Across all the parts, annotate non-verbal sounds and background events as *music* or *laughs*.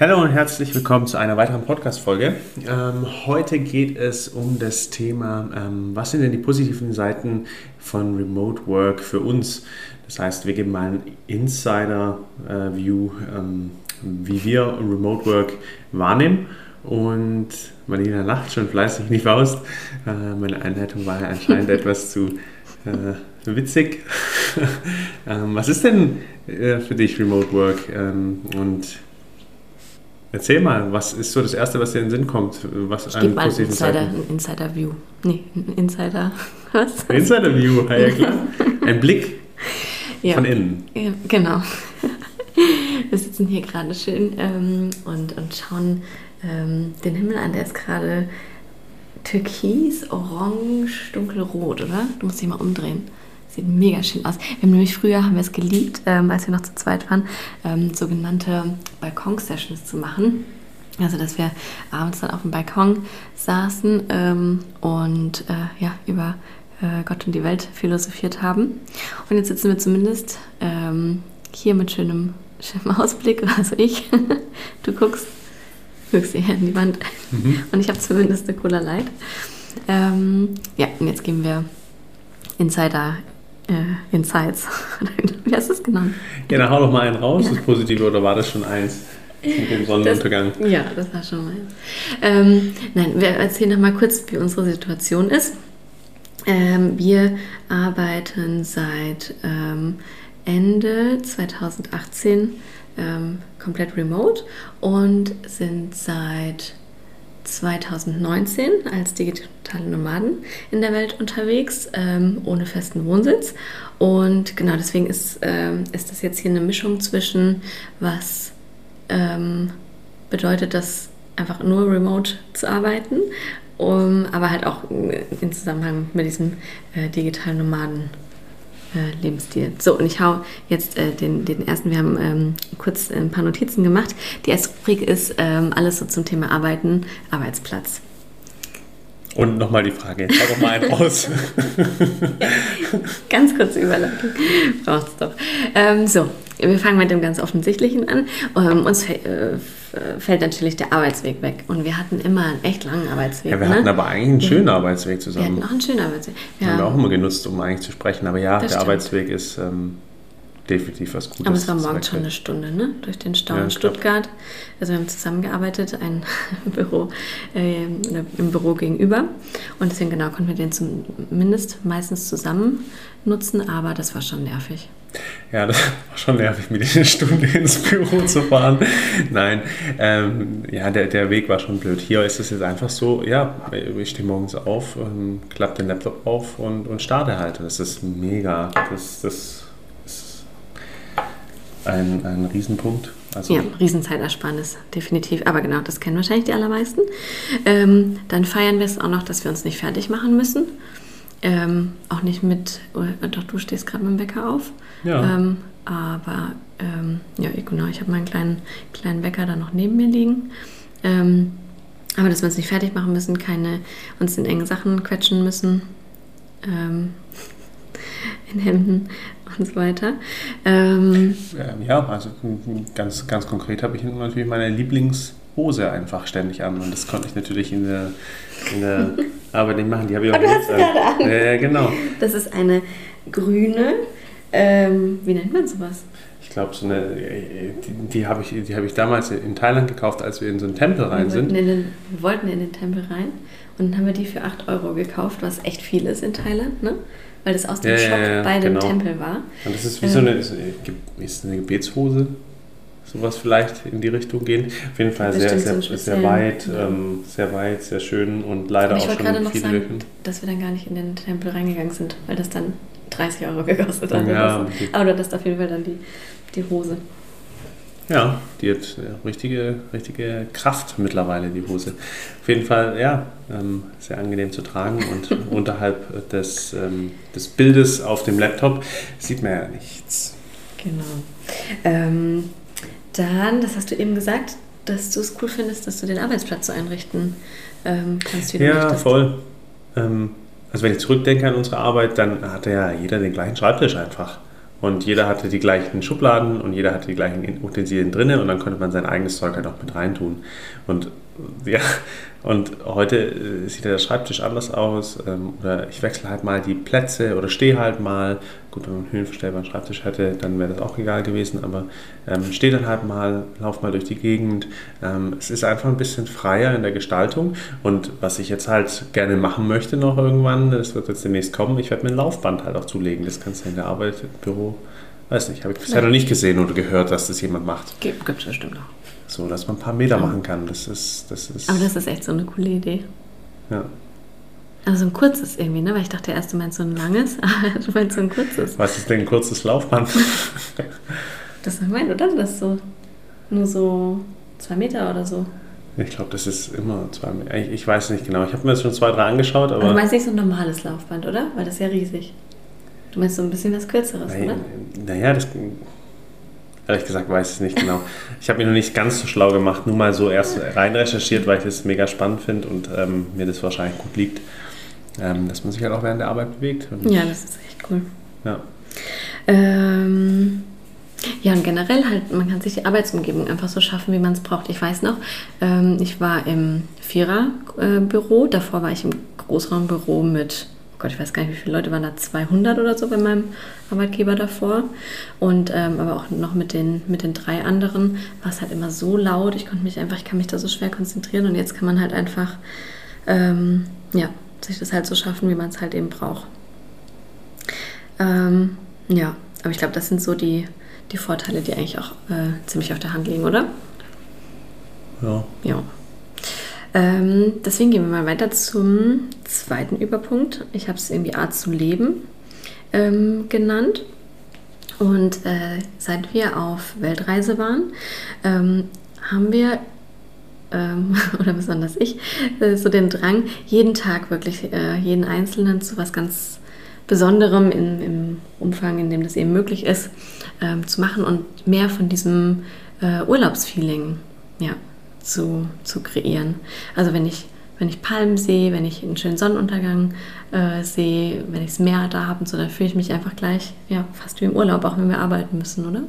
Hallo und herzlich willkommen zu einer weiteren Podcast-Folge. Ähm, heute geht es um das Thema, ähm, was sind denn die positiven Seiten von Remote Work für uns? Das heißt, wir geben mal einen Insider-View, ähm, wie wir Remote Work wahrnehmen. Und Marlena lacht schon fleißig nicht Faust. Äh, meine Einleitung war ja anscheinend *laughs* etwas zu äh, witzig. *laughs* ähm, was ist denn äh, für dich Remote Work? Ähm, und Erzähl mal, was ist so das Erste, was dir in den Sinn kommt? Was ich gebe mal ein Insider, ein Insider View. Nee, ein *laughs* Insider. Was? Insider View, ja klar. *laughs* Ein Blick ja. von innen. Ja, genau. *laughs* Wir sitzen hier gerade schön ähm, und, und schauen ähm, den Himmel an. Der ist gerade türkis, orange, dunkelrot, oder? Du musst dich mal umdrehen. Sieht mega schön aus. Wir haben nämlich früher, haben wir es geliebt, ähm, als wir noch zu zweit waren, ähm, sogenannte Balkon-Sessions zu machen. Also, dass wir abends dann auf dem Balkon saßen ähm, und äh, ja, über äh, Gott und die Welt philosophiert haben. Und jetzt sitzen wir zumindest ähm, hier mit schönem, schönem Ausblick, *laughs* also ich. du guckst, guckst hier in die Wand mhm. und ich habe zumindest eine Cola Light. Ähm, ja, und jetzt gehen wir Insider äh, Insights. *laughs* Wie hast du es genannt? Ja, dann hau doch mal einen raus, das Positive, oder war das schon eins? Mit dem Sonnenuntergang. Das, ja, das war schon mal. Ähm, nein, wir erzählen noch mal kurz, wie unsere Situation ist. Ähm, wir arbeiten seit ähm, Ende 2018 ähm, komplett remote und sind seit 2019 als digitale Nomaden in der Welt unterwegs, ähm, ohne festen Wohnsitz. Und genau deswegen ist, ähm, ist das jetzt hier eine Mischung zwischen, was ähm, bedeutet das, einfach nur remote zu arbeiten, um, aber halt auch in Zusammenhang mit diesem äh, digitalen Nomaden äh, Lebensstil. So, und ich hau jetzt äh, den, den ersten, wir haben ähm, kurz ein paar Notizen gemacht. Die erste Rubrik ist ähm, alles so zum Thema Arbeiten, Arbeitsplatz. Und nochmal die Frage, jetzt hau doch mal einen raus. *laughs* ganz kurze Überleitung. Braucht es doch. Ähm, so, wir fangen mit dem ganz Offensichtlichen an. Ähm, uns äh, fällt natürlich der Arbeitsweg weg. Und wir hatten immer einen echt langen Arbeitsweg. Ja, wir ne? hatten aber eigentlich einen schönen ja. Arbeitsweg zusammen. Wir hatten auch einen schönen Arbeitsweg. Ja. Haben wir auch immer genutzt, um eigentlich zu sprechen. Aber ja, das der stimmt. Arbeitsweg ist ähm, definitiv was Gutes. Aber es war morgens schon eine Stunde, ne? Durch den Stau ja, in Stuttgart. Also wir haben zusammengearbeitet, ein *laughs* Büro, äh, im Büro gegenüber. Und deswegen genau konnten wir den zumindest meistens zusammen nutzen, aber das war schon nervig. Ja, das *laughs* war schon nervig, mit einer Stunde ins Büro zu fahren. Nein, ähm, ja, der, der Weg war schon blöd. Hier ist es jetzt einfach so, ja, ich stehe morgens auf, ähm, klappe den Laptop auf und, und starte halt. Das ist mega. Das, das ein, ein Riesenpunkt. Also ja, Riesenzeitersparnis, definitiv. Aber genau, das kennen wahrscheinlich die allermeisten. Ähm, dann feiern wir es auch noch, dass wir uns nicht fertig machen müssen. Ähm, auch nicht mit, oh, doch du stehst gerade mit dem Wecker auf. Ja. Ähm, aber ähm, ja, genau, ich habe meinen kleinen, kleinen Wecker da noch neben mir liegen. Ähm, aber dass wir uns nicht fertig machen müssen, keine uns in engen Sachen quetschen müssen. Ähm, *laughs* in Hemden und so weiter. Ähm, ja, also ganz, ganz konkret habe ich natürlich meine Lieblingshose einfach ständig an und das konnte ich natürlich in der, in der *laughs* Arbeit nicht machen. Die habe ich auch oh, du hast sie gerade an. Ja, genau. Das ist eine grüne, ähm, wie nennt man sowas? Ich glaube, so eine, die, die habe ich, hab ich damals in Thailand gekauft, als wir in so einen Tempel rein wir sind. Den, wir wollten in den Tempel rein und dann haben wir die für 8 Euro gekauft, was echt viel ist in Thailand. Ne? weil das aus dem ja, Shop ja, bei dem genau. Tempel war. Und das ist wie ähm, so eine, ist, eine Gebetshose, sowas vielleicht in die Richtung gehen. Auf jeden Fall sehr, sehr, so sehr weit, ja. ähm, sehr weit, sehr schön und leider auch schon gerade noch sagen, Lücken. dass wir dann gar nicht in den Tempel reingegangen sind, weil das dann 30 Euro gekostet hat. Ja, Aber du hattest auf jeden Fall dann die, die Hose. Ja, die hat richtige, richtige Kraft mittlerweile, die Hose. Auf jeden Fall, ja, ähm, sehr angenehm zu tragen und *laughs* unterhalb des, ähm, des Bildes auf dem Laptop sieht man ja nichts. Genau. Ähm, dann, das hast du eben gesagt, dass du es cool findest, dass du den Arbeitsplatz so einrichten ähm, kannst, wie du Ja, möchtest. voll. Also wenn ich zurückdenke an unsere Arbeit, dann hatte ja jeder den gleichen Schreibtisch einfach. und jeder hatte die gleichen Schubladen und jeder hatte die gleichen Utensilien drinnen und dann konnte man sein eigenes Zeug halt auch mit reintun. Und ja, und heute äh, sieht der Schreibtisch anders aus. Ähm, oder ich wechsle halt mal die Plätze oder stehe halt mal. Gut, wenn man einen höhenverstellbaren Schreibtisch hätte, dann wäre das auch egal gewesen. Aber ähm, stehe dann halt mal, laufe mal durch die Gegend. Ähm, es ist einfach ein bisschen freier in der Gestaltung. Und was ich jetzt halt gerne machen möchte noch irgendwann, das wird jetzt demnächst kommen, ich werde mir ein Laufband halt auch zulegen. Das kannst du in der Arbeit, im Büro, weiß nicht, habe ich bisher noch nicht gesehen oder gehört, dass das jemand macht. Gibt es bestimmt noch. So, dass man ein paar Meter machen kann. Das ist, das ist. Aber das ist echt so eine coole Idee. Ja. Also so ein kurzes irgendwie, ne? Weil ich dachte erst, du meinst so ein langes, *laughs* aber du meinst so ein kurzes. Was ist denn ein kurzes Laufband? *laughs* das ist mein, oder? Das ist so nur so zwei Meter oder so. Ich glaube, das ist immer zwei Meter. Ich, ich weiß nicht genau. Ich habe mir das schon zwei, drei angeschaut, aber. aber. Du meinst nicht so ein normales Laufband, oder? Weil das ist ja riesig. Du meinst so ein bisschen was Kürzeres, naja, oder? Naja, das Ehrlich gesagt weiß ich es nicht genau. Ich habe mich noch nicht ganz so schlau gemacht, nur mal so erst rein recherchiert, weil ich das mega spannend finde und ähm, mir das wahrscheinlich gut liegt, ähm, dass man sich halt auch während der Arbeit bewegt. ja, das ist echt cool. Ja. Ähm, ja, und generell halt, man kann sich die Arbeitsumgebung einfach so schaffen, wie man es braucht. Ich weiß noch, ähm, ich war im Viererbüro, davor war ich im Großraumbüro mit Gott, ich weiß gar nicht, wie viele Leute waren da, 200 oder so bei meinem Arbeitgeber davor. Und ähm, aber auch noch mit den, mit den drei anderen war es halt immer so laut. Ich konnte mich einfach, ich kann mich da so schwer konzentrieren. Und jetzt kann man halt einfach, ähm, ja, sich das halt so schaffen, wie man es halt eben braucht. Ähm, ja, aber ich glaube, das sind so die, die Vorteile, die eigentlich auch äh, ziemlich auf der Hand liegen, oder? Ja. Ja. Ähm, deswegen gehen wir mal weiter zum zweiten Überpunkt. Ich habe es irgendwie Art zu leben ähm, genannt. Und äh, seit wir auf Weltreise waren, ähm, haben wir, ähm, *laughs* oder besonders ich, äh, so den Drang, jeden Tag wirklich, äh, jeden Einzelnen zu was ganz Besonderem in, im Umfang, in dem das eben möglich ist, ähm, zu machen und mehr von diesem äh, Urlaubsfeeling ja, zu, zu kreieren. Also wenn ich, wenn ich Palmen sehe, wenn ich einen schönen Sonnenuntergang äh, sehe, wenn ich das Meer da habe und so, dann fühle ich mich einfach gleich ja, fast wie im Urlaub, auch wenn wir arbeiten müssen, oder?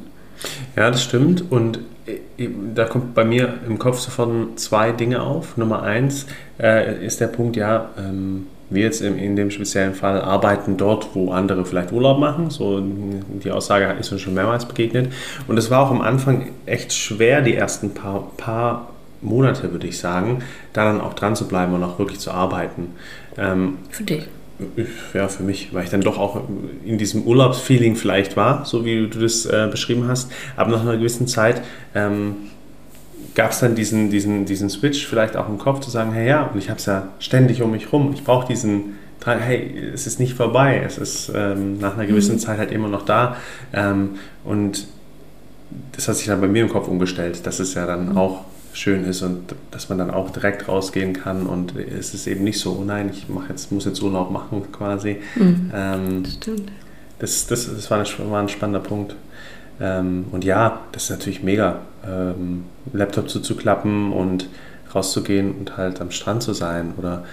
Ja, das stimmt. Und äh, da kommt bei mir im Kopf sofort zwei Dinge auf. Nummer eins äh, ist der Punkt, ja, ähm, wir jetzt in, in, dem speziellen Fall arbeiten dort, wo andere vielleicht Urlaub machen. So die Aussage ist uns schon mehrmals begegnet. Und es war auch am Anfang echt schwer, die ersten paar, paar Monate, würde ich sagen, da dann auch dran zu bleiben und auch wirklich zu arbeiten. Ähm, für dich? Ja, für mich, weil ich dann doch auch in diesem Urlaubsfeeling vielleicht war, so wie du das äh, beschrieben hast. Aber nach einer gewissen Zeit ähm, gab es dann diesen, diesen, diesen Switch vielleicht auch im Kopf zu sagen, hey ja, und ich habe es ja ständig um mich rum. Ich brauche diesen, hey, es ist nicht vorbei, es ist ähm, nach einer gewissen mhm. Zeit halt immer noch da. Ähm, und das hat sich dann bei mir im Kopf umgestellt. Das ist ja dann mhm. auch schön ist und dass man dann auch direkt rausgehen kann und es ist eben nicht so, oh nein, ich mach jetzt, muss jetzt Urlaub machen quasi. Mhm. Ähm, Stimmt. Das, das, das war, ein, war ein spannender Punkt. Ähm, und ja, das ist natürlich mega, ähm, Laptop zuzuklappen und rauszugehen und halt am Strand zu sein oder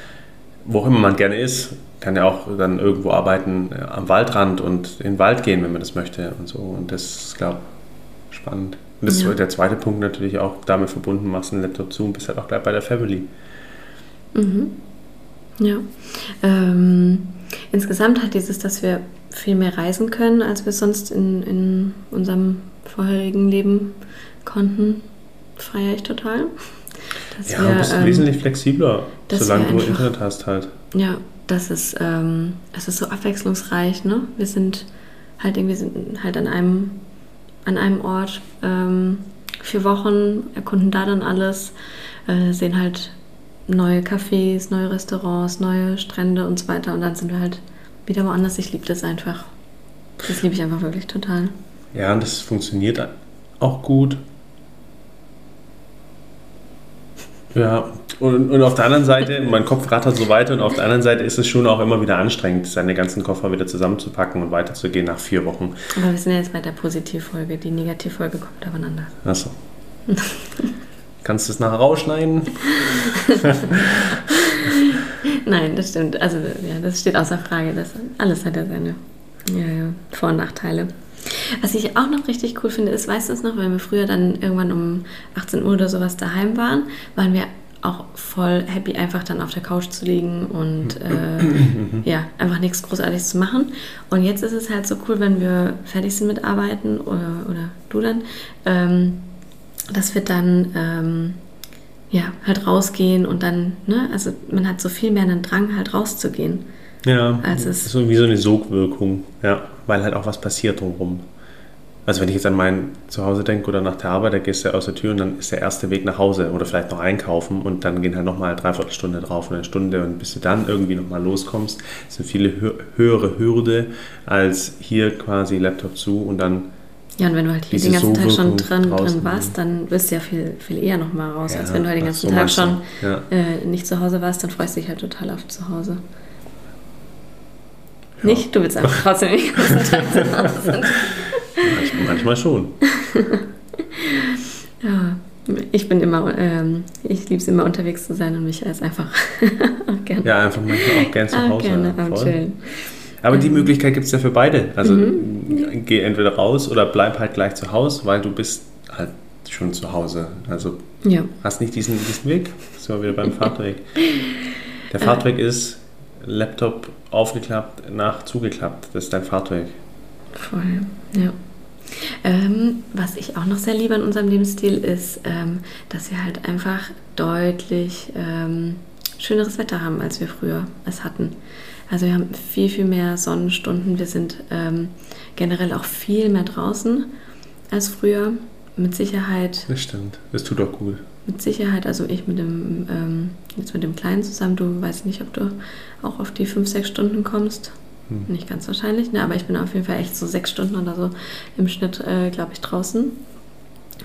wo auch immer man gerne ist. Kann ja auch dann irgendwo arbeiten äh, am Waldrand und in den Wald gehen, wenn man das möchte und so. Und das ist, glaube ich, spannend. Und das ja. ist der zweite Punkt natürlich auch damit verbunden, machst einen Laptop zu und bist halt auch gleich bei der Family. Mhm. Ja. Ähm, insgesamt hat dieses, dass wir viel mehr reisen können, als wir sonst in, in unserem vorherigen Leben konnten, feiere ich total. Dass ja, wir, du bist ähm, wesentlich flexibler, solange du einfach, Internet hast halt. Ja, das ist, ähm, es ist so abwechslungsreich, ne? Wir sind halt irgendwie sind halt an einem an einem Ort ähm, vier Wochen, erkunden da dann alles, äh, sehen halt neue Cafés, neue Restaurants, neue Strände und so weiter und dann sind wir halt wieder woanders. Ich liebe das einfach. Das liebe ich einfach wirklich total. Ja, und das funktioniert auch gut. Ja, und, und auf der anderen Seite, mein Kopf rattert so weiter und auf der anderen Seite ist es schon auch immer wieder anstrengend, seine ganzen Koffer wieder zusammenzupacken und weiterzugehen nach vier Wochen. Aber wir sind ja jetzt bei der Positivfolge, die Negativfolge kommt aufeinander. Achso. *laughs* Kannst du es nachher rausschneiden? *laughs* Nein, das stimmt. Also ja, das steht außer Frage. Das, alles hat ja seine ja, ja, Vor- und Nachteile. Was ich auch noch richtig cool finde, ist, weißt du es noch, wenn wir früher dann irgendwann um 18 Uhr oder sowas daheim waren, waren wir auch voll happy, einfach dann auf der Couch zu liegen und äh, ja, einfach nichts Großartiges zu machen. Und jetzt ist es halt so cool, wenn wir fertig sind mit Arbeiten oder, oder du dann, ähm, dass wir dann ähm, ja, halt rausgehen und dann, ne, also man hat so viel mehr einen Drang, halt rauszugehen. Ja, als es so wie so eine Sogwirkung, ja, weil halt auch was passiert drumherum. Also wenn ich jetzt an mein Zuhause denke oder nach der Arbeit, da gehst du aus der Tür und dann ist der erste Weg nach Hause oder vielleicht noch einkaufen und dann gehen halt nochmal eine Dreiviertelstunde drauf oder eine Stunde und bis du dann irgendwie nochmal loskommst, ist eine viel höhere Hürde als hier quasi Laptop zu und dann ja, und wenn du halt hier den ganzen Tag schon drin, drin warst, dann wirst du ja viel, viel eher nochmal raus, ja, als wenn du halt den ganzen so Tag schon ja. äh, nicht zu Hause warst, dann freust du dich halt total auf zu Hause. Ja. Nicht? Du willst einfach trotzdem den ganzen Tag zu Hause. *laughs* Manchmal schon. *laughs* ja, ich bin immer, ähm, ich liebe es immer unterwegs zu sein und mich als einfach *laughs* auch gerne. Ja, einfach manchmal auch gerne zu Hause. Auch gerne am Chillen. Aber die Möglichkeit gibt es ja für beide. Also mhm. geh entweder raus oder bleib halt gleich zu Hause, weil du bist halt schon zu Hause. Also ja. hast nicht diesen, diesen Weg. Sind wir wieder beim *laughs* Fahrtweg. Der äh. Fahrtweg ist Laptop aufgeklappt, nach zugeklappt. Das ist dein Fahrtweg. Voll, ja. Ähm, was ich auch noch sehr liebe an unserem Lebensstil ist, ähm, dass wir halt einfach deutlich ähm, schöneres Wetter haben, als wir früher es hatten. Also wir haben viel, viel mehr Sonnenstunden. Wir sind ähm, generell auch viel mehr draußen als früher. Mit Sicherheit. Das stimmt. Das tut auch gut. Mit Sicherheit, also ich mit dem, ähm, jetzt mit dem Kleinen zusammen, du weißt nicht, ob du auch auf die fünf, sechs Stunden kommst. Hm. Nicht ganz wahrscheinlich, ne? aber ich bin auf jeden Fall echt so sechs Stunden oder so im Schnitt, äh, glaube ich, draußen.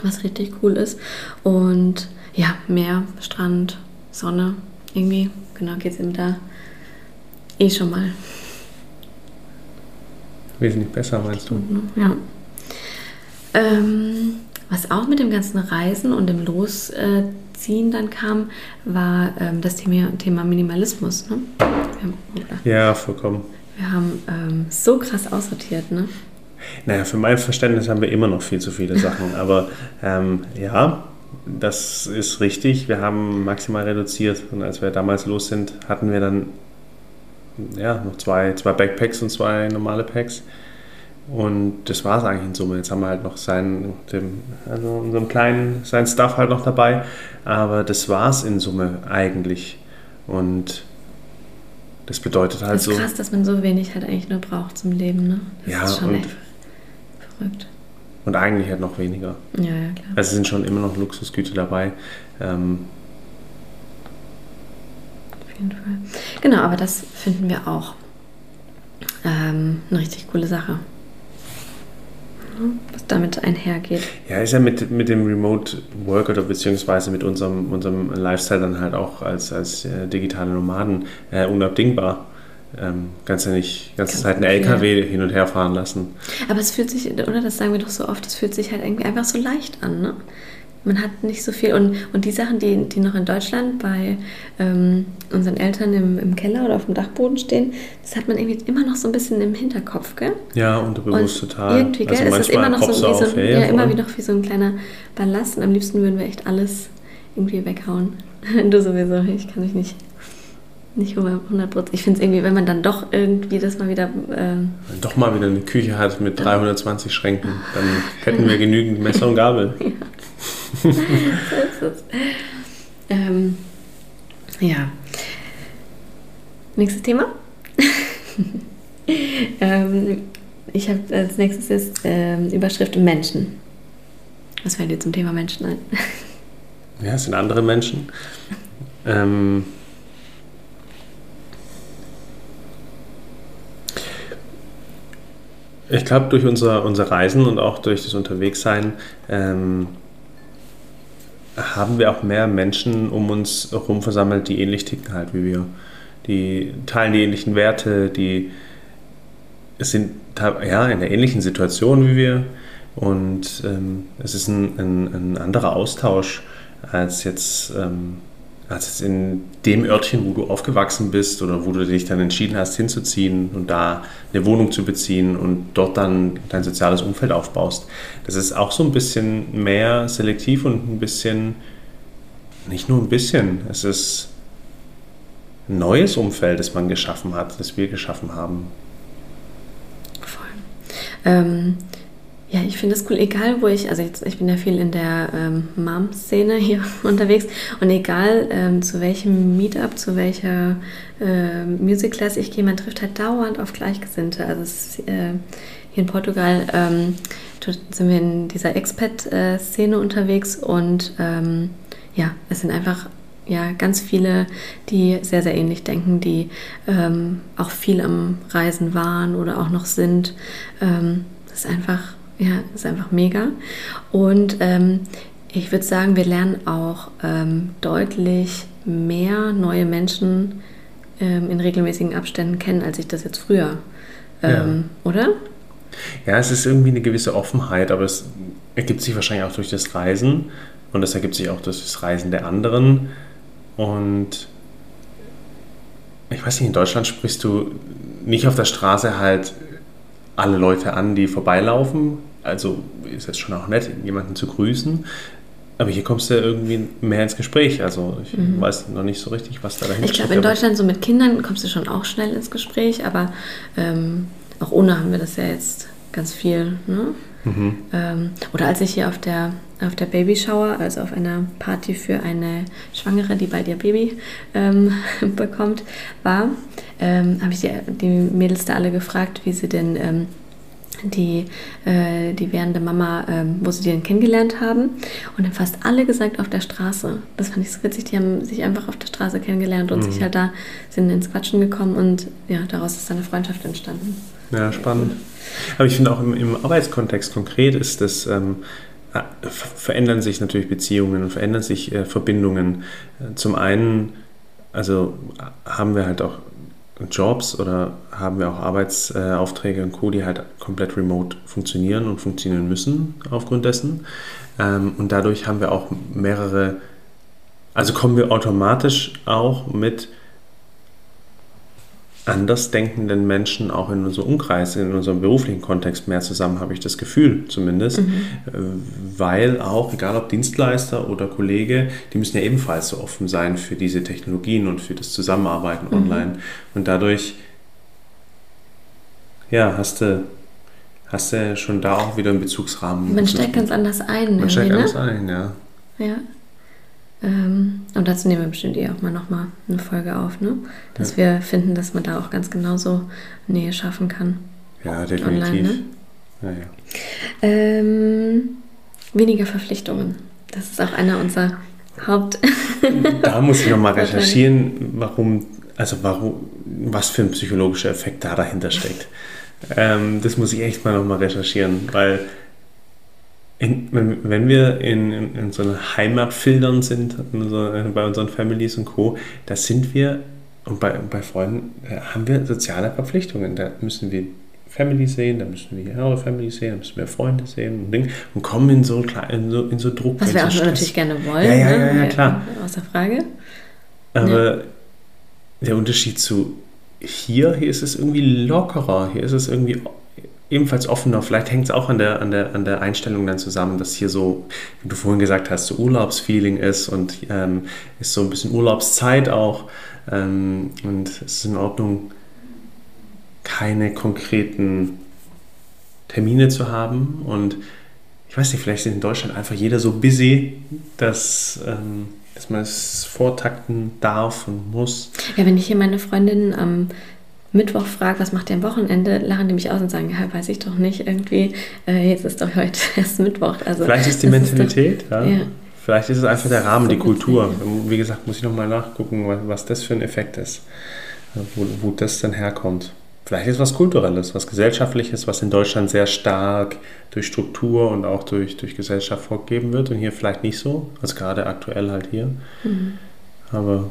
Was richtig cool ist. Und ja, Meer, Strand, Sonne, irgendwie, genau, geht es eben da eh schon mal. Wesentlich besser, meinst du? Ja. Ähm, was auch mit dem ganzen Reisen und dem Losziehen dann kam, war ähm, das Thema, Thema Minimalismus. Ne? Ja, vollkommen. Wir haben ähm, so krass aussortiert, ne? Naja, für mein Verständnis haben wir immer noch viel zu viele Sachen. *laughs* Aber ähm, ja, das ist richtig. Wir haben maximal reduziert. Und als wir damals los sind, hatten wir dann ja, noch zwei, zwei Backpacks und zwei normale Packs. Und das war es eigentlich in Summe. Jetzt haben wir halt noch seinen, dem, also unserem kleinen, sein Stuff halt noch dabei. Aber das war es in Summe eigentlich. Und das bedeutet halt so. Das ist krass, dass man so wenig halt eigentlich nur braucht zum Leben, ne? Das ja, ist schon und, echt verrückt. Und eigentlich halt noch weniger. Ja, ja, klar. Also es sind schon immer noch Luxusgüter dabei. Ähm, jeden Fall. Genau, aber das finden wir auch ähm, eine richtig coole Sache. Was damit einhergeht. Ja, ist ja mit, mit dem Remote Work oder beziehungsweise mit unserem, unserem Lifestyle dann halt auch als, als äh, digitale Nomaden äh, unabdingbar. Ähm, kannst ja nicht ganze Ganz Zeit einen LKW hin und her fahren lassen. Aber es fühlt sich, oder das sagen wir doch so oft, es fühlt sich halt irgendwie einfach so leicht an, ne? Man hat nicht so viel. Und, und die Sachen, die, die noch in Deutschland bei ähm, unseren Eltern im, im Keller oder auf dem Dachboden stehen, das hat man irgendwie immer noch so ein bisschen im Hinterkopf, gell? Ja, unterbewusst und total. Irgendwie, gell? Also ist es immer noch so, wie so, ja, immer wie noch wie so ein kleiner Ballast. Und am liebsten würden wir echt alles irgendwie weghauen. *laughs* du sowieso, ich kann mich nicht nicht 100 Prozent. Ich finde es irgendwie, wenn man dann doch irgendwie das mal wieder. Ähm doch mal wieder eine Küche hat mit 320 Schränken, dann *laughs* hätten wir genügend Messer und Gabel. Ja. So ist es. Ähm, ja. Nächstes Thema. *laughs* ähm, ich habe als nächstes ist ähm, Überschrift Menschen. Was fällt dir zum Thema Menschen ein? *laughs* ja, es sind andere Menschen. Ähm, ich glaube, durch unser, unser Reisen und auch durch das Unterwegssein ähm, haben wir auch mehr Menschen um uns herum versammelt, die ähnlich ticken halt wie wir. Die teilen die ähnlichen Werte, die sind ja, in einer ähnlichen Situation wie wir. Und ähm, es ist ein, ein, ein, anderer Austausch als jetzt ähm, also in dem Örtchen, wo du aufgewachsen bist oder wo du dich dann entschieden hast hinzuziehen und da eine Wohnung zu beziehen und dort dann dein soziales Umfeld aufbaust. Das ist auch so ein bisschen mehr selektiv und ein bisschen, nicht nur ein bisschen, es ist ein neues Umfeld, das man geschaffen hat, das wir geschaffen haben. Voll. Ähm, ja, ich finde es cool, egal wo ich, also jetzt, ich bin ja viel in der ähm, Mom-Szene hier *laughs* unterwegs und egal ähm, zu welchem Meetup, zu welcher äh, Music Class ich gehe, man trifft halt dauernd auf Gleichgesinnte. Also ist, äh, hier in Portugal ähm, sind wir in dieser Expat-Szene unterwegs und ähm, ja, es sind einfach ja, ganz viele, die sehr, sehr ähnlich denken, die ähm, auch viel am Reisen waren oder auch noch sind. Ähm, das ist einfach ja, ist einfach mega. Und ähm, ich würde sagen, wir lernen auch ähm, deutlich mehr neue Menschen ähm, in regelmäßigen Abständen kennen, als ich das jetzt früher, ja. Ähm, oder? Ja, es ist irgendwie eine gewisse Offenheit, aber es ergibt sich wahrscheinlich auch durch das Reisen und es ergibt sich auch durch das Reisen der anderen. Und ich weiß nicht, in Deutschland sprichst du nicht auf der Straße halt alle Leute an, die vorbeilaufen, also ist jetzt schon auch nett, jemanden zu grüßen. Aber hier kommst du irgendwie mehr ins Gespräch. Also ich mhm. weiß noch nicht so richtig, was da dahinter Ich glaube, in Deutschland so mit Kindern kommst du schon auch schnell ins Gespräch, aber ähm, auch ohne haben wir das ja jetzt ganz viel. Ne? Mhm. Ähm, oder als ich hier auf der, auf der Babyshower, also auf einer Party für eine Schwangere, die bald ihr Baby ähm, *laughs* bekommt, war, ähm, habe ich die, die Mädels da alle gefragt, wie sie denn ähm, die, äh, die werdende Mama, äh, wo sie die dann kennengelernt haben. Und dann fast alle gesagt auf der Straße. Das fand ich so witzig. Die haben sich einfach auf der Straße kennengelernt und mhm. sich halt da sind ins Quatschen gekommen und ja, daraus ist eine Freundschaft entstanden. Ja, spannend. Aber ich finde auch im, im, Arbeitskontext konkret ist das. Ähm, äh, verändern sich natürlich Beziehungen und verändern sich äh, Verbindungen. Zum einen, also haben wir halt auch Jobs oder haben wir auch Arbeitsaufträge und Co., die halt komplett remote funktionieren und funktionieren müssen aufgrund dessen. Ähm, und dadurch haben wir auch mehrere, also kommen wir automatisch auch mit andersdenkenden Menschen auch in unserem Umkreis, in unserem beruflichen Kontext mehr zusammen, habe ich das Gefühl zumindest. Mhm. Äh, weil auch, egal ob Dienstleister oder Kollege, die müssen ja ebenfalls so offen sein für diese Technologien und für das Zusammenarbeiten mhm. online. Und dadurch, ja, hast du, hast du schon da auch wieder einen Bezugsrahmen. Man steigt ganz anders ein. Man steigt ne? anders ein, ja. Ja. Ähm, und dazu nehmen wir bestimmt eh auch mal nochmal eine Folge auf, ne? Dass ja. wir finden, dass man da auch ganz genauso Nähe schaffen kann. Ja, definitiv. Online, ne? ja, ja. Ähm, weniger Verpflichtungen. Das ist auch einer unserer Haupt. *laughs* da muss ich nochmal recherchieren, warum, also warum, was für ein psychologischer Effekt da dahinter steckt. Ähm, das muss ich echt mal nochmal recherchieren, weil in, wenn, wenn, wir in, in, in so Heimatfiltern sind, so, bei unseren Families und Co., da sind wir, und bei, bei Freunden haben wir soziale Verpflichtungen. Da müssen wir Family sehen, da müssen wir eure Family sehen, da müssen wir Freunde sehen und, Ding, und kommen in so, in so, in so Druck. Was wir auch natürlich gerne wollen. Ja, ja, ja, ja klar. Außer Frage. Aber ja. der Unterschied zu hier, hier ist es irgendwie lockerer, hier ist es irgendwie ebenfalls offener. Vielleicht hängt es auch an der, an, der, an der Einstellung dann zusammen, dass hier so, wie du vorhin gesagt hast, so Urlaubsfeeling ist und ähm, ist so ein bisschen Urlaubszeit auch. Ähm, und es ist in Ordnung, keine konkreten Termine zu haben. Und ich weiß nicht, vielleicht ist in Deutschland einfach jeder so busy, dass, ähm, dass man es vortakten darf und muss. Ja, wenn ich hier meine Freundin am Mittwoch frage, was macht ihr am Wochenende, lachen die mich aus und sagen, ja, weiß ich doch nicht, irgendwie, äh, jetzt ist doch heute *laughs* erst Mittwoch. Also, Vielleicht ist die Mentalität, ist doch, ja. ja. Vielleicht ist es einfach der Rahmen, so die Kultur. Wie gesagt, muss ich nochmal nachgucken, was das für ein Effekt ist, wo, wo das dann herkommt. Vielleicht ist es was Kulturelles, was Gesellschaftliches, was in Deutschland sehr stark durch Struktur und auch durch, durch Gesellschaft vorgegeben wird und hier vielleicht nicht so, also gerade aktuell halt hier. Mhm. Aber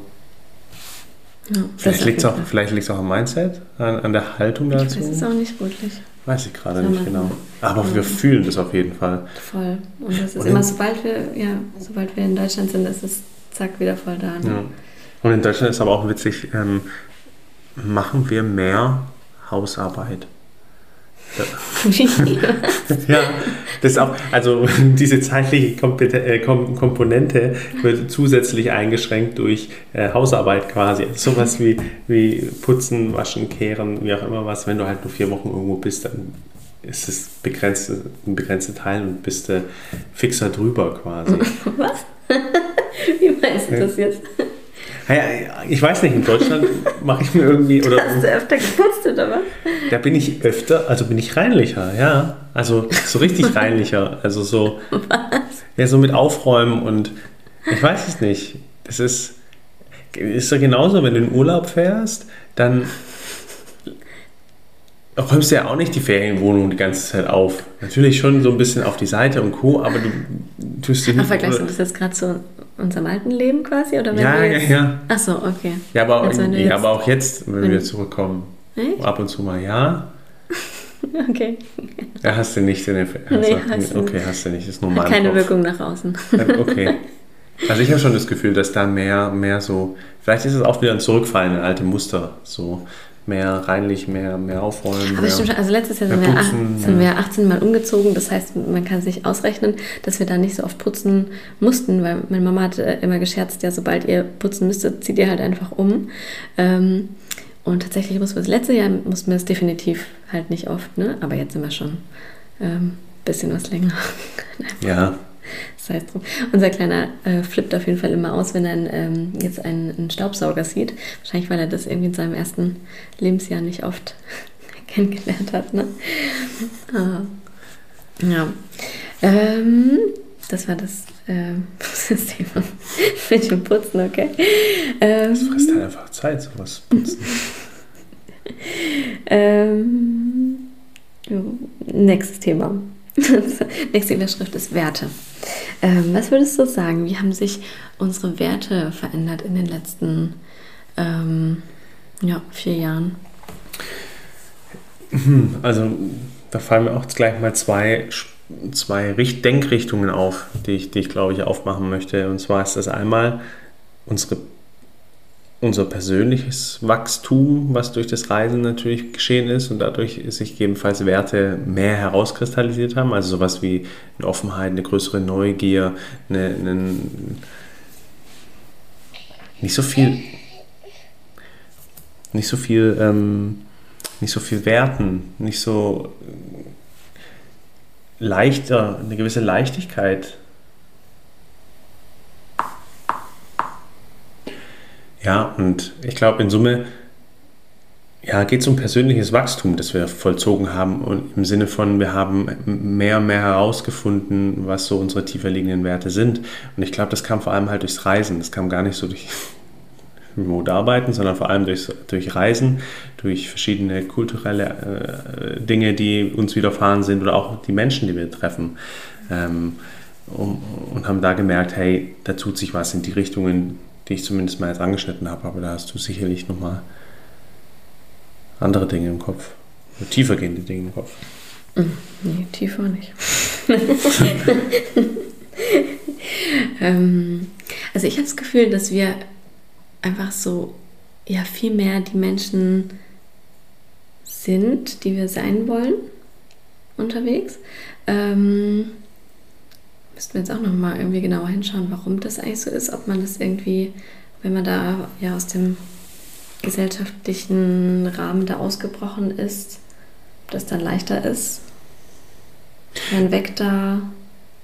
ja, vielleicht liegt es auch, vielleicht auch am Mindset, an, an der Haltung dazu. Ich weiß es auch nicht wirklich. Weiß ich gerade nicht genau. Aber ja. wir fühlen das auf jeden Fall. Voll. Und das ist Und immer, sobald wir, ja, sobald wir in Deutschland sind, ist es zack, wieder voll da. Ne? Ja. Und in Deutschland ist aber auch witzig, ähm, machen wir mehr Hausarbeit. *laughs* ja, das auch, also *laughs* diese zeitliche äh, Kom Komponente wird zusätzlich eingeschränkt durch äh, Hausarbeit quasi. Sowas wie, wie Putzen, Waschen, Kehren, wie auch immer was. Wenn du halt nur vier Wochen irgendwo bist, dann ist es begrenzt, ein begrenzter Teil und bist äh, fixer drüber quasi. *laughs* Was? wie meinst du das jetzt? Ich weiß nicht, in Deutschland mache ich mir irgendwie. Oder, Hast du öfter geputzt oder was? Da bin ich öfter, also bin ich reinlicher, ja. Also so richtig reinlicher. Also so. Was? Ja, so mit Aufräumen und ich weiß es nicht. Das ist. Ist ja genauso, wenn du in Urlaub fährst, dann räumst du ja auch nicht die Ferienwohnung die ganze Zeit auf. Natürlich schon so ein bisschen auf die Seite und Co., aber du tust sie nicht. Vergleichst du das jetzt gerade zu unserem alten Leben quasi? Oder wenn ja, wir jetzt... ja, ja. Ach so, okay. Ja, aber, also, ja, jetzt... aber auch jetzt, wenn, wenn wir zurückkommen. Echt? Ab und zu mal, ja. *laughs* Okay. Ja, hast du nicht. Den Effekt. Nee, hast du, okay, hast du nicht. Ist normal. Hat keine Wirkung nach außen. Okay. *laughs* Also ich habe schon das Gefühl, dass da mehr, mehr so, vielleicht ist es auch wieder ein Zurückfallen in alte Muster, so mehr reinlich, mehr, mehr aufräumen. Aber mehr, stimmt schon, also letztes Jahr sind, wir, putzen, sind wir 18 Mal umgezogen, das heißt, man kann sich ausrechnen, dass wir da nicht so oft putzen mussten, weil meine Mama hat immer gescherzt, ja, sobald ihr putzen müsstet, zieht ihr halt einfach um. Ähm, und tatsächlich mussten wir das letzte Jahr mussten wir es definitiv halt nicht oft, ne? aber jetzt sind wir schon ein ähm, bisschen was länger. *laughs* ja, das heißt drum. Unser Kleiner äh, flippt auf jeden Fall immer aus, wenn er ähm, jetzt einen, einen, Staubsauger sieht. Wahrscheinlich, weil er das irgendwie in seinem ersten Lebensjahr nicht oft *laughs* kennengelernt hat. Ne? Ah. Ja. Ähm, das war das, äh, *laughs* das Thema mit dem Putzen, okay. Ähm, das frisst halt einfach Zeit, sowas putzen. *laughs* ähm, nächstes Thema. *laughs* Nächste Überschrift ist Werte. Ähm, was würdest du sagen? Wie haben sich unsere Werte verändert in den letzten ähm, ja, vier Jahren? Hm, also da fallen mir auch gleich mal zwei, zwei Denkrichtungen auf, die ich, die ich glaube ich aufmachen möchte. Und zwar ist das einmal unsere unser persönliches Wachstum, was durch das Reisen natürlich geschehen ist und dadurch sich gegebenenfalls Werte mehr herauskristallisiert haben. Also sowas wie eine Offenheit, eine größere Neugier, eine, eine nicht so viel, nicht so viel, ähm, nicht so viel Werten, nicht so leichter, eine gewisse Leichtigkeit Ja, und ich glaube, in Summe ja, geht es um persönliches Wachstum, das wir vollzogen haben und im Sinne von, wir haben mehr und mehr herausgefunden, was so unsere tiefer liegenden Werte sind. Und ich glaube, das kam vor allem halt durchs Reisen. Das kam gar nicht so durch *laughs* Remote Arbeiten, sondern vor allem durch, durch Reisen, durch verschiedene kulturelle äh, Dinge, die uns widerfahren sind oder auch die Menschen, die wir treffen. Ähm, um, und haben da gemerkt, hey, da tut sich was in die Richtungen, die ich zumindest mal jetzt angeschnitten habe, aber da hast du sicherlich nochmal andere Dinge im Kopf, tiefergehende Dinge im Kopf. Mm, nee, tiefer nicht. *laughs* ähm, also ich habe das Gefühl, dass wir einfach so ja viel mehr die Menschen sind, die wir sein wollen unterwegs. Ähm, müssten wir jetzt auch nochmal irgendwie genauer hinschauen, warum das eigentlich so ist, ob man das irgendwie, wenn man da ja aus dem gesellschaftlichen Rahmen da ausgebrochen ist, ob das dann leichter ist, dann weg da,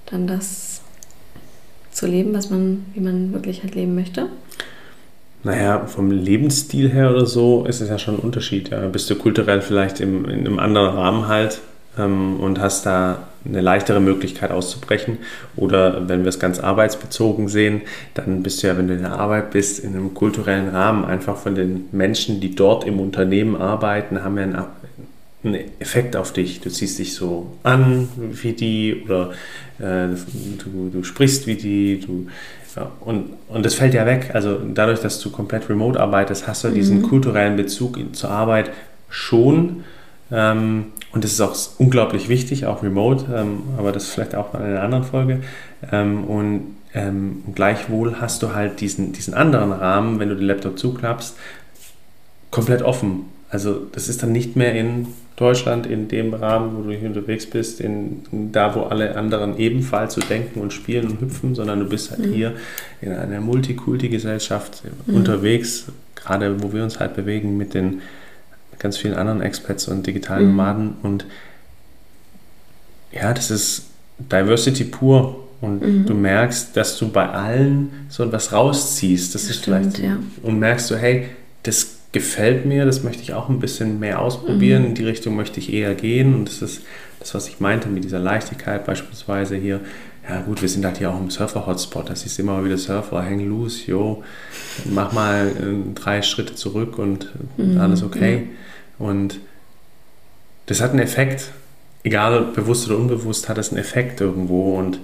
dann das zu leben, was man, wie man wirklich halt leben möchte? Naja, vom Lebensstil her oder so ist es ja schon ein Unterschied. Ja. Bist du kulturell vielleicht im, in einem anderen Rahmen halt ähm, und hast da eine leichtere Möglichkeit auszubrechen. Oder wenn wir es ganz arbeitsbezogen sehen, dann bist du ja, wenn du in der Arbeit bist, in einem kulturellen Rahmen einfach von den Menschen, die dort im Unternehmen arbeiten, haben ja einen, einen Effekt auf dich. Du ziehst dich so an wie die oder äh, du, du sprichst wie die, du ja, und, und das fällt ja weg. Also dadurch, dass du komplett remote arbeitest, hast du mhm. diesen kulturellen Bezug zur Arbeit schon. Ähm, und das ist auch unglaublich wichtig, auch remote, ähm, aber das vielleicht auch in einer anderen Folge. Ähm, und ähm, gleichwohl hast du halt diesen, diesen anderen Rahmen, wenn du den Laptop zuklappst, komplett offen. Also das ist dann nicht mehr in Deutschland in dem Rahmen, wo du hier unterwegs bist, in, in, da, wo alle anderen ebenfalls so denken und spielen und hüpfen, sondern du bist halt mhm. hier in einer Multikulti-Gesellschaft mhm. unterwegs, gerade wo wir uns halt bewegen mit den ganz vielen anderen Expats und digitalen mhm. Nomaden und ja, das ist Diversity pur und mhm. du merkst, dass du bei allen so etwas rausziehst. Das, das ist stimmt, vielleicht ja. und merkst du, hey, das gefällt mir, das möchte ich auch ein bisschen mehr ausprobieren, mhm. in die Richtung möchte ich eher gehen und das ist das, was ich meinte mit dieser Leichtigkeit beispielsweise hier. Ja gut, wir sind halt hier auch im Surfer-Hotspot, da siehst du immer wieder Surfer, hang loose, yo, mach mal äh, drei Schritte zurück und mhm. alles okay. Ja. Und das hat einen Effekt, egal bewusst oder unbewusst, hat es einen Effekt irgendwo und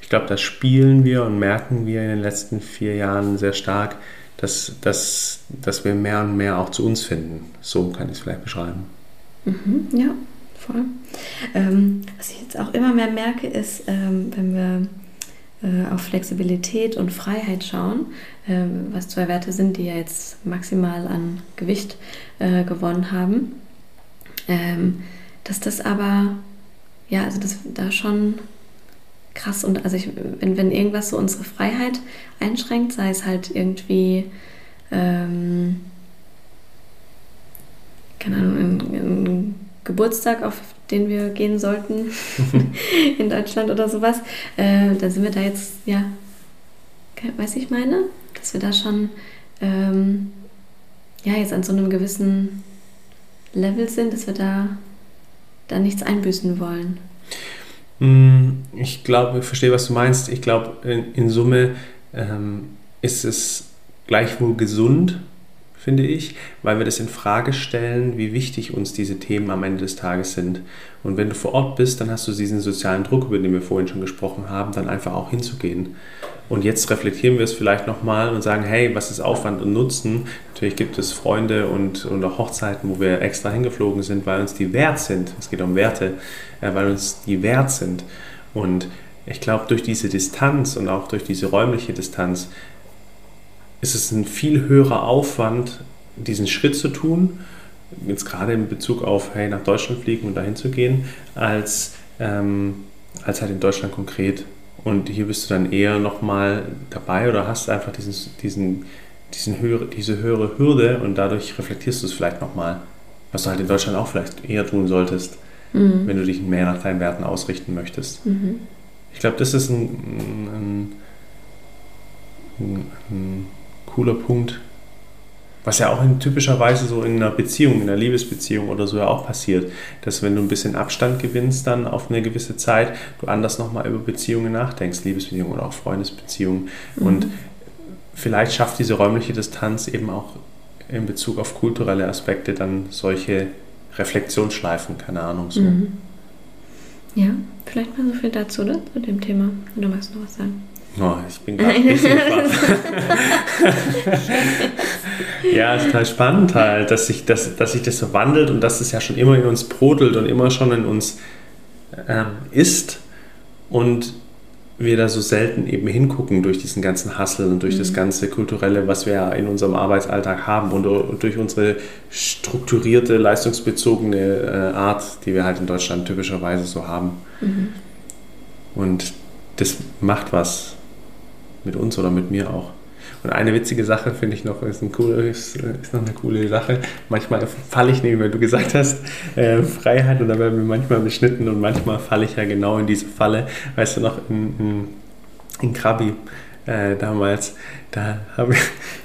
ich glaube, das spielen wir und merken wir in den letzten vier Jahren sehr stark, dass, dass, dass wir mehr und mehr auch zu uns finden. So kann ich es vielleicht beschreiben. Mhm, ja, voll. Ähm, was ich jetzt auch immer mehr merke, ist, ähm, wenn wir äh, auf Flexibilität und Freiheit schauen, äh, was zwei Werte sind, die ja jetzt maximal an Gewicht äh, gewonnen haben, ähm, dass das aber, ja, also dass da schon krass und also ich, wenn, wenn irgendwas so unsere Freiheit einschränkt, sei es halt irgendwie, ähm, keine Ahnung, ein, ein Geburtstag, auf den wir gehen sollten *laughs* in Deutschland oder sowas, äh, da sind wir da jetzt, ja, weiß ich meine, dass wir da schon, ähm, ja, jetzt an so einem gewissen Level sind, dass wir da, da nichts einbüßen wollen. Hm, ich glaube, ich verstehe, was du meinst. Ich glaube, in, in Summe ähm, ist es gleichwohl gesund, finde ich, weil wir das in Frage stellen, wie wichtig uns diese Themen am Ende des Tages sind. Und wenn du vor Ort bist, dann hast du diesen sozialen Druck, über den wir vorhin schon gesprochen haben, dann einfach auch hinzugehen. Und jetzt reflektieren wir es vielleicht nochmal und sagen, hey, was ist Aufwand und Nutzen? Natürlich gibt es Freunde und, und auch Hochzeiten, wo wir extra hingeflogen sind, weil uns die wert sind. Es geht um Werte, äh, weil uns die wert sind. Und ich glaube, durch diese Distanz und auch durch diese räumliche Distanz ist es ein viel höherer Aufwand, diesen Schritt zu tun, jetzt gerade in Bezug auf, hey, nach Deutschland fliegen und dahin zu gehen, als, ähm, als halt in Deutschland konkret. Und hier bist du dann eher nochmal dabei oder hast einfach diesen, diesen, diesen höhere, diese höhere Hürde und dadurch reflektierst du es vielleicht nochmal, was du halt in Deutschland auch vielleicht eher tun solltest, mhm. wenn du dich mehr nach deinen Werten ausrichten möchtest. Mhm. Ich glaube, das ist ein, ein, ein, ein cooler Punkt. Was ja auch in typischerweise so in einer Beziehung, in einer Liebesbeziehung oder so ja auch passiert, dass wenn du ein bisschen Abstand gewinnst dann auf eine gewisse Zeit, du anders nochmal über Beziehungen nachdenkst, Liebesbeziehungen oder auch Freundesbeziehungen. Mhm. Und vielleicht schafft diese räumliche Distanz eben auch in Bezug auf kulturelle Aspekte dann solche Reflexionsschleifen, keine Ahnung. So. Mhm. Ja, vielleicht mal so viel dazu, oder? Zu dem Thema. Oder magst du noch was sagen? Oh, ich bin gerade bisschen *laughs* Ja, ist total spannend halt, dass sich, das, dass sich das so wandelt und dass es ja schon immer in uns brodelt und immer schon in uns ähm, ist und wir da so selten eben hingucken durch diesen ganzen Hassel und durch mhm. das ganze Kulturelle, was wir ja in unserem Arbeitsalltag haben und, und durch unsere strukturierte, leistungsbezogene äh, Art, die wir halt in Deutschland typischerweise so haben. Mhm. Und das macht was mit uns oder mit mir auch. Und eine witzige Sache finde ich noch, ist, ein cool, ist, noch eine coole Sache. Manchmal falle ich nämlich, weil du gesagt hast, äh, Freiheit und da werden wir manchmal beschnitten und manchmal falle ich ja genau in diese Falle. Weißt du noch, in, in, in Krabi äh, damals, da habe ich,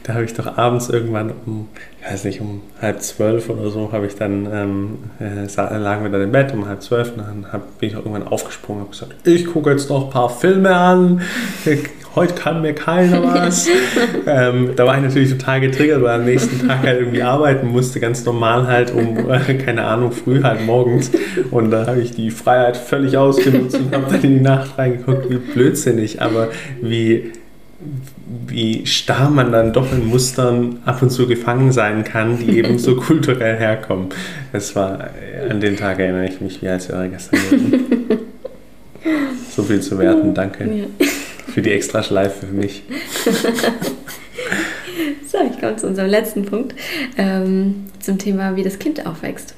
hab ich doch abends irgendwann um, ich weiß nicht, um halb zwölf oder so, habe ich dann, ähm, äh, lagen wir dann im Bett um halb zwölf und dann hab, bin ich auch irgendwann aufgesprungen und gesagt, ich gucke jetzt noch ein paar Filme an, heute kann mir keiner was. *laughs* ähm, da war ich natürlich total getriggert, weil am nächsten Tag halt irgendwie arbeiten musste, ganz normal halt um, *laughs* äh, keine Ahnung, früh halt morgens. Und da habe ich die Freiheit völlig ausgenutzt und habe dann in die Nacht reingeguckt, wie blödsinnig, aber wie wie starr man dann doch in Mustern ab und zu gefangen sein kann, die eben so *laughs* kulturell herkommen. Das war, an den Tag erinnere ich mich wie als wäre gestern. so viel zu werten. Danke ja. Für die extra Schleife für mich. *laughs* so, ich komme zu unserem letzten Punkt. Ähm, zum Thema, wie das Kind aufwächst.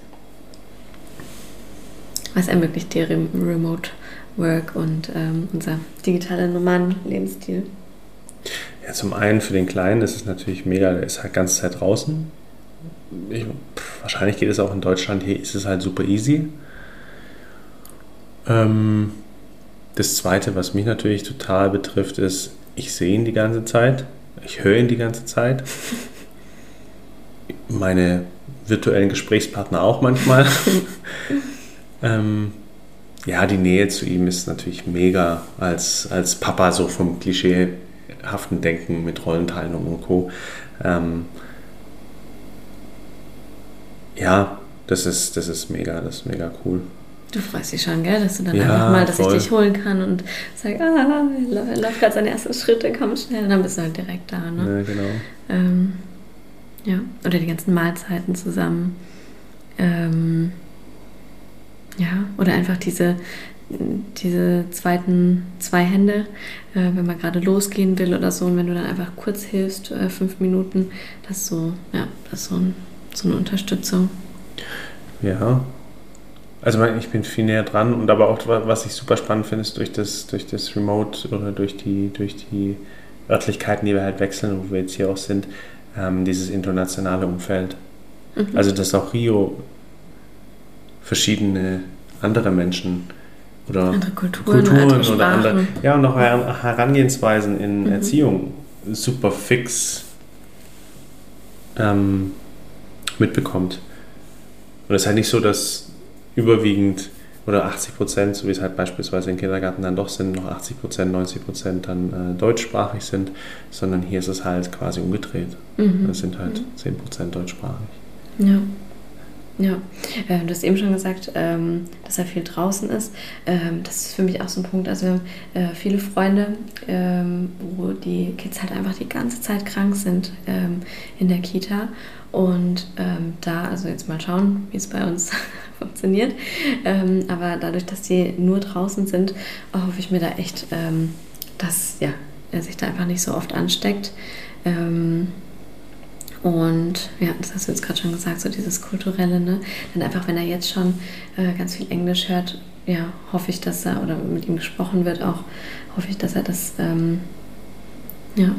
Was ermöglicht dir Remote Work und ähm, unser digitaler Nomaden-Lebensstil? Ja, zum einen für den Kleinen ist es natürlich mega, der ist halt ganze Zeit draußen. Ich, pff, wahrscheinlich geht es auch in Deutschland, hier ist es halt super easy. Ähm, das zweite, was mich natürlich total betrifft, ist, ich sehe ihn die ganze Zeit, ich höre ihn die ganze Zeit. *laughs* Meine virtuellen Gesprächspartner auch manchmal. *laughs* ähm, ja, die Nähe zu ihm ist natürlich mega als, als Papa, so vom klischeehaften Denken mit Rollenteilung und Co. Ähm, ja, das ist, das ist mega, das ist mega cool. Du freust dich schon, gell, dass du dann ja, einfach mal, dass voll. ich dich holen kann und sag, ah, er läuft gerade seine ersten Schritte, komm schnell, und dann bist du halt direkt da, ne? Ja, genau. Ähm, ja, oder die ganzen Mahlzeiten zusammen. Ähm, ja, oder einfach diese, diese zweiten zwei Hände, äh, wenn man gerade losgehen will oder so, und wenn du dann einfach kurz hilfst, äh, fünf Minuten, das ist so, ja, das ist so, ein, so eine Unterstützung. Ja. Also ich bin viel näher dran und aber auch was ich super spannend finde, ist durch das, durch das Remote oder durch die, durch die Örtlichkeiten, die wir halt wechseln, wo wir jetzt hier auch sind, ähm, dieses internationale Umfeld. Mhm. Also dass auch Rio verschiedene andere Menschen oder andere Kulturen, Kulturen andere oder andere, ja und auch Herangehensweisen in mhm. Erziehung super fix ähm, mitbekommt. Und es ist halt nicht so, dass überwiegend oder 80 Prozent, so wie es halt beispielsweise im Kindergarten dann doch sind, noch 80 Prozent, 90 Prozent dann äh, deutschsprachig sind, sondern hier ist es halt quasi umgedreht. Mhm. Es sind halt mhm. 10 Prozent deutschsprachig. Ja. Ja, äh, du hast eben schon gesagt, ähm, dass er viel draußen ist. Ähm, das ist für mich auch so ein Punkt. Also wir haben äh, viele Freunde, ähm, wo die Kids halt einfach die ganze Zeit krank sind in der Kita. Und da, also jetzt mal schauen, wie es bei uns *laughs* funktioniert. aber dadurch, dass die nur draußen sind, hoffe ich mir da echt, dass ja, er sich da einfach nicht so oft ansteckt. Und ja, das hast du jetzt gerade schon gesagt, so dieses Kulturelle, ne? Denn einfach, wenn er jetzt schon äh, ganz viel Englisch hört, ja, hoffe ich, dass er, oder mit ihm gesprochen wird auch, hoffe ich, dass er das ähm, ja,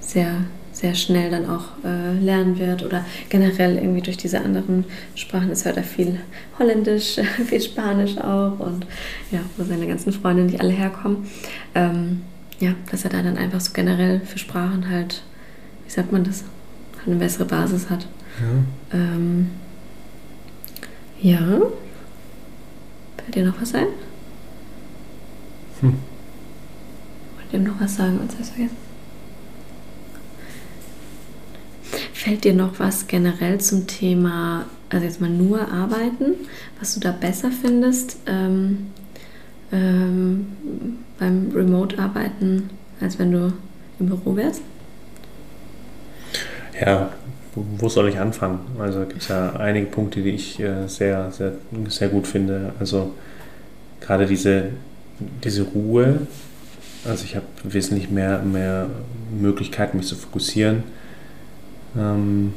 sehr, sehr schnell dann auch äh, lernen wird oder generell irgendwie durch diese anderen Sprachen. Es hört er viel Holländisch, *laughs* viel Spanisch auch und ja, wo seine ganzen Freunde nicht alle herkommen. Ähm, ja, dass er da dann einfach so generell für Sprachen halt, wie sagt man das, eine bessere Basis hat. Ja. Ähm, ja. Fällt dir noch was ein? Hm. Wollt ihr noch was sagen? Uns hast vergessen. Fällt dir noch was generell zum Thema, also jetzt mal nur arbeiten, was du da besser findest ähm, ähm, beim Remote-Arbeiten, als wenn du im Büro wärst? Ja, wo soll ich anfangen? Also gibt es ja einige Punkte, die ich äh, sehr, sehr, sehr gut finde. Also gerade diese, diese Ruhe. Also ich habe wesentlich mehr, mehr Möglichkeiten, mich zu fokussieren. Ähm,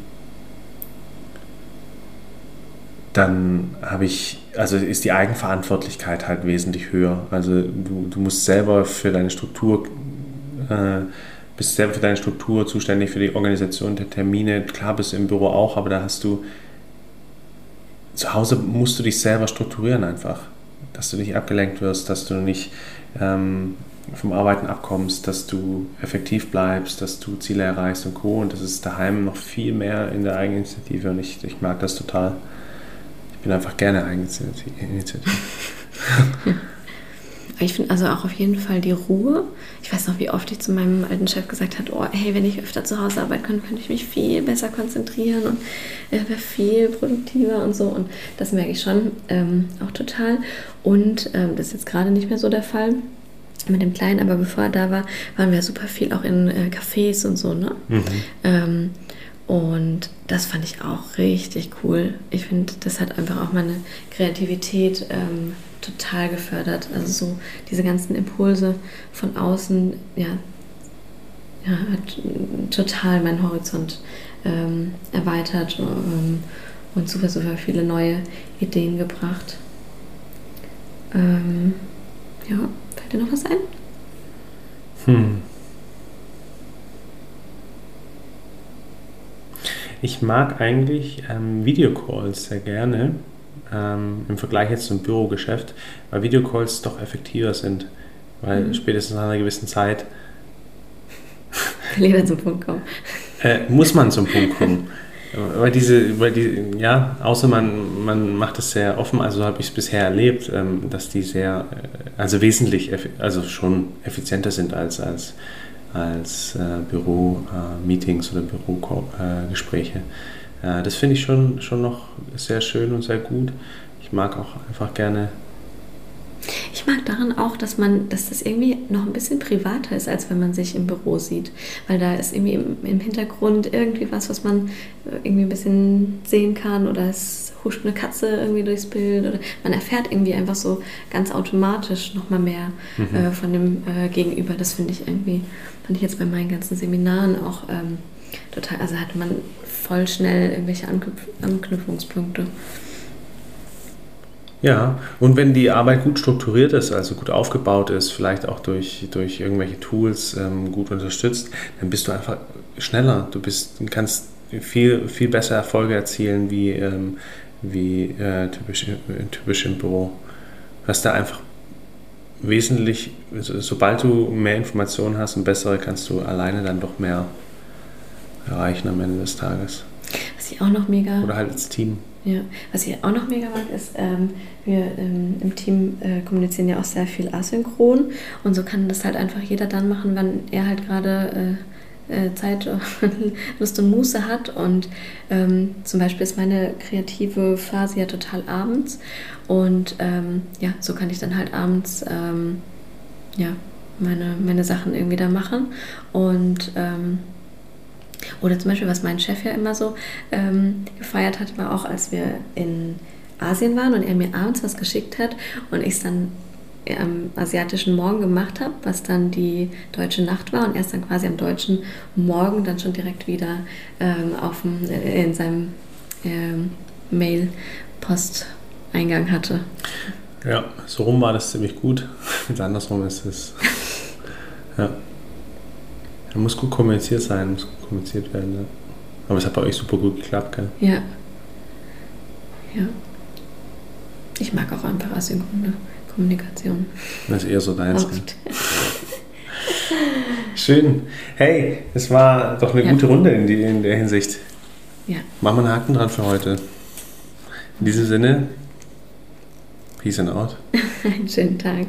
dann habe ich, also ist die Eigenverantwortlichkeit halt wesentlich höher. Also du, du musst selber für deine Struktur äh, bist selber für deine Struktur zuständig, für die Organisation der Termine. Klar bist du im Büro auch, aber da hast du zu Hause musst du dich selber strukturieren einfach, dass du nicht abgelenkt wirst, dass du nicht ähm, vom Arbeiten abkommst, dass du effektiv bleibst, dass du Ziele erreichst und Co. Und das ist daheim noch viel mehr in der Eigeninitiative und ich, ich mag das total. Ich bin einfach gerne Eigeninitiative. *laughs* *laughs* Ich finde also auch auf jeden Fall die Ruhe. Ich weiß noch, wie oft ich zu meinem alten Chef gesagt habe, oh, hey, wenn ich öfter zu Hause arbeiten könnte, könnte ich mich viel besser konzentrieren und äh, wäre viel produktiver und so. Und das merke ich schon ähm, auch total. Und ähm, das ist jetzt gerade nicht mehr so der Fall mit dem Kleinen, aber bevor er da war, waren wir super viel auch in äh, Cafés und so, ne? Mhm. Ähm, und das fand ich auch richtig cool. Ich finde, das hat einfach auch meine Kreativität ähm, total gefördert. Also so diese ganzen Impulse von außen, ja, ja hat total meinen Horizont ähm, erweitert ähm, und super, super viele neue Ideen gebracht. Ähm, ja, fällt dir noch was ein? Hm. Ich mag eigentlich ähm, Videocalls sehr gerne ähm, im Vergleich jetzt zum Bürogeschäft, weil Videocalls doch effektiver sind. Weil mhm. spätestens nach einer gewissen Zeit *laughs* Lieber zum Punkt kommen. *laughs* Äh, muss man zum Punkt kommen. Weil diese, weil die, ja, außer man, man macht es sehr offen, also habe ich es bisher erlebt, ähm, dass die sehr, äh, also wesentlich, also schon effizienter sind als, als, als äh, Büro-Meetings oder Bürogespräche. Äh, das finde ich schon, schon noch sehr schön und sehr gut. Ich mag auch einfach gerne ich mag daran auch, dass man, dass das irgendwie noch ein bisschen privater ist, als wenn man sich im Büro sieht. Weil da ist irgendwie im, im Hintergrund irgendwie was, was man äh, irgendwie ein bisschen sehen kann oder es huscht eine Katze irgendwie durchs Bild oder man erfährt irgendwie einfach so ganz automatisch nochmal mehr mhm. äh, von dem äh, Gegenüber. Das finde ich irgendwie, fand ich jetzt bei meinen ganzen Seminaren auch ähm, total, also hatte man voll schnell irgendwelche Anknüpf Anknüpfungspunkte. Ja, und wenn die Arbeit gut strukturiert ist, also gut aufgebaut ist, vielleicht auch durch, durch irgendwelche Tools ähm, gut unterstützt, dann bist du einfach schneller. Du bist, kannst viel, viel besser Erfolge erzielen wie, ähm, wie äh, typisch, äh, typisch im Büro. Du hast da einfach wesentlich, sobald du mehr Informationen hast und bessere, kannst du alleine dann doch mehr erreichen am Ende des Tages. Was ich auch noch mega. Oder halt als Team. Ja, was ich auch noch mega mag, ist, ähm, wir ähm, im Team äh, kommunizieren ja auch sehr viel asynchron und so kann das halt einfach jeder dann machen, wann er halt gerade äh, äh Zeit, *laughs* Lust und Muße hat. Und ähm, zum Beispiel ist meine kreative Phase ja total abends und ähm, ja, so kann ich dann halt abends ähm, ja, meine, meine Sachen irgendwie da machen und ähm, oder zum Beispiel, was mein Chef ja immer so ähm, gefeiert hat, war auch, als wir in Asien waren und er mir abends was geschickt hat und ich es dann am asiatischen Morgen gemacht habe, was dann die deutsche Nacht war und erst dann quasi am deutschen Morgen dann schon direkt wieder ähm, auf dem, äh, in seinem ähm, Mail-Posteingang hatte. Ja, so rum war das ziemlich gut. Andersrum ist es. Ja. Er muss gut kommuniziert sein, muss gut kommuniziert werden. Ja. Aber es hat bei euch super gut geklappt, gell? Ja. Ja. Ich mag auch einfach asynchrone Kommunikation. Das ist eher so deins. *laughs* Schön. Hey, es war doch eine ja. gute Runde in, die, in der Hinsicht. Ja. Machen wir einen Haken dran für heute. In diesem Sinne, Peace and out. einen *laughs* schönen Tag.